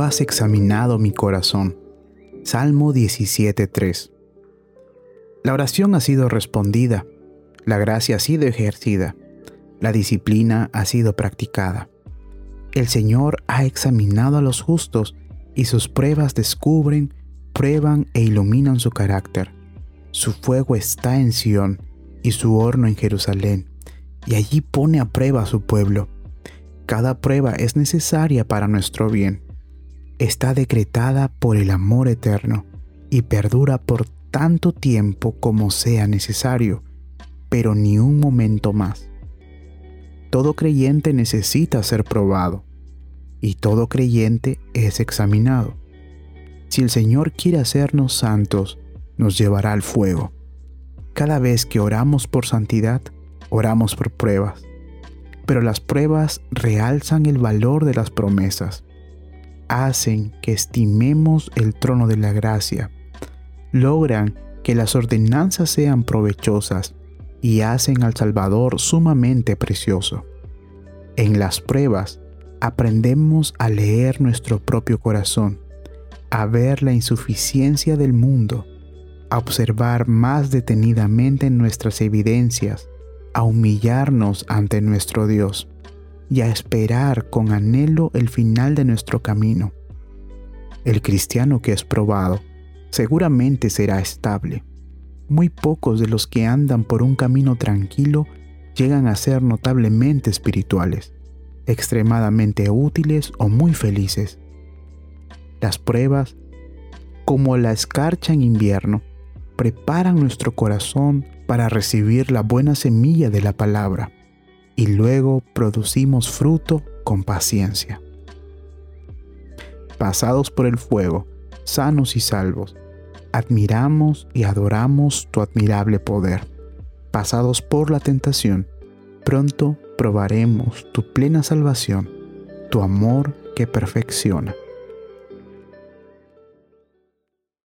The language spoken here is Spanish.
Has examinado mi corazón. Salmo 17.3. La oración ha sido respondida, la gracia ha sido ejercida, la disciplina ha sido practicada. El Señor ha examinado a los justos y sus pruebas descubren, prueban e iluminan su carácter. Su fuego está en Sión y su horno en Jerusalén, y allí pone a prueba a su pueblo. Cada prueba es necesaria para nuestro bien. Está decretada por el amor eterno y perdura por tanto tiempo como sea necesario, pero ni un momento más. Todo creyente necesita ser probado y todo creyente es examinado. Si el Señor quiere hacernos santos, nos llevará al fuego. Cada vez que oramos por santidad, oramos por pruebas. Pero las pruebas realzan el valor de las promesas, hacen que estimemos el trono de la gracia, logran que las ordenanzas sean provechosas y hacen al Salvador sumamente precioso. En las pruebas aprendemos a leer nuestro propio corazón, a ver la insuficiencia del mundo, a observar más detenidamente nuestras evidencias, a humillarnos ante nuestro Dios y a esperar con anhelo el final de nuestro camino. El cristiano que es probado seguramente será estable. Muy pocos de los que andan por un camino tranquilo llegan a ser notablemente espirituales, extremadamente útiles o muy felices. Las pruebas, como la escarcha en invierno, preparan nuestro corazón para recibir la buena semilla de la palabra y luego producimos fruto con paciencia. Pasados por el fuego, sanos y salvos, admiramos y adoramos tu admirable poder. Pasados por la tentación, pronto probaremos tu plena salvación, tu amor que perfecciona.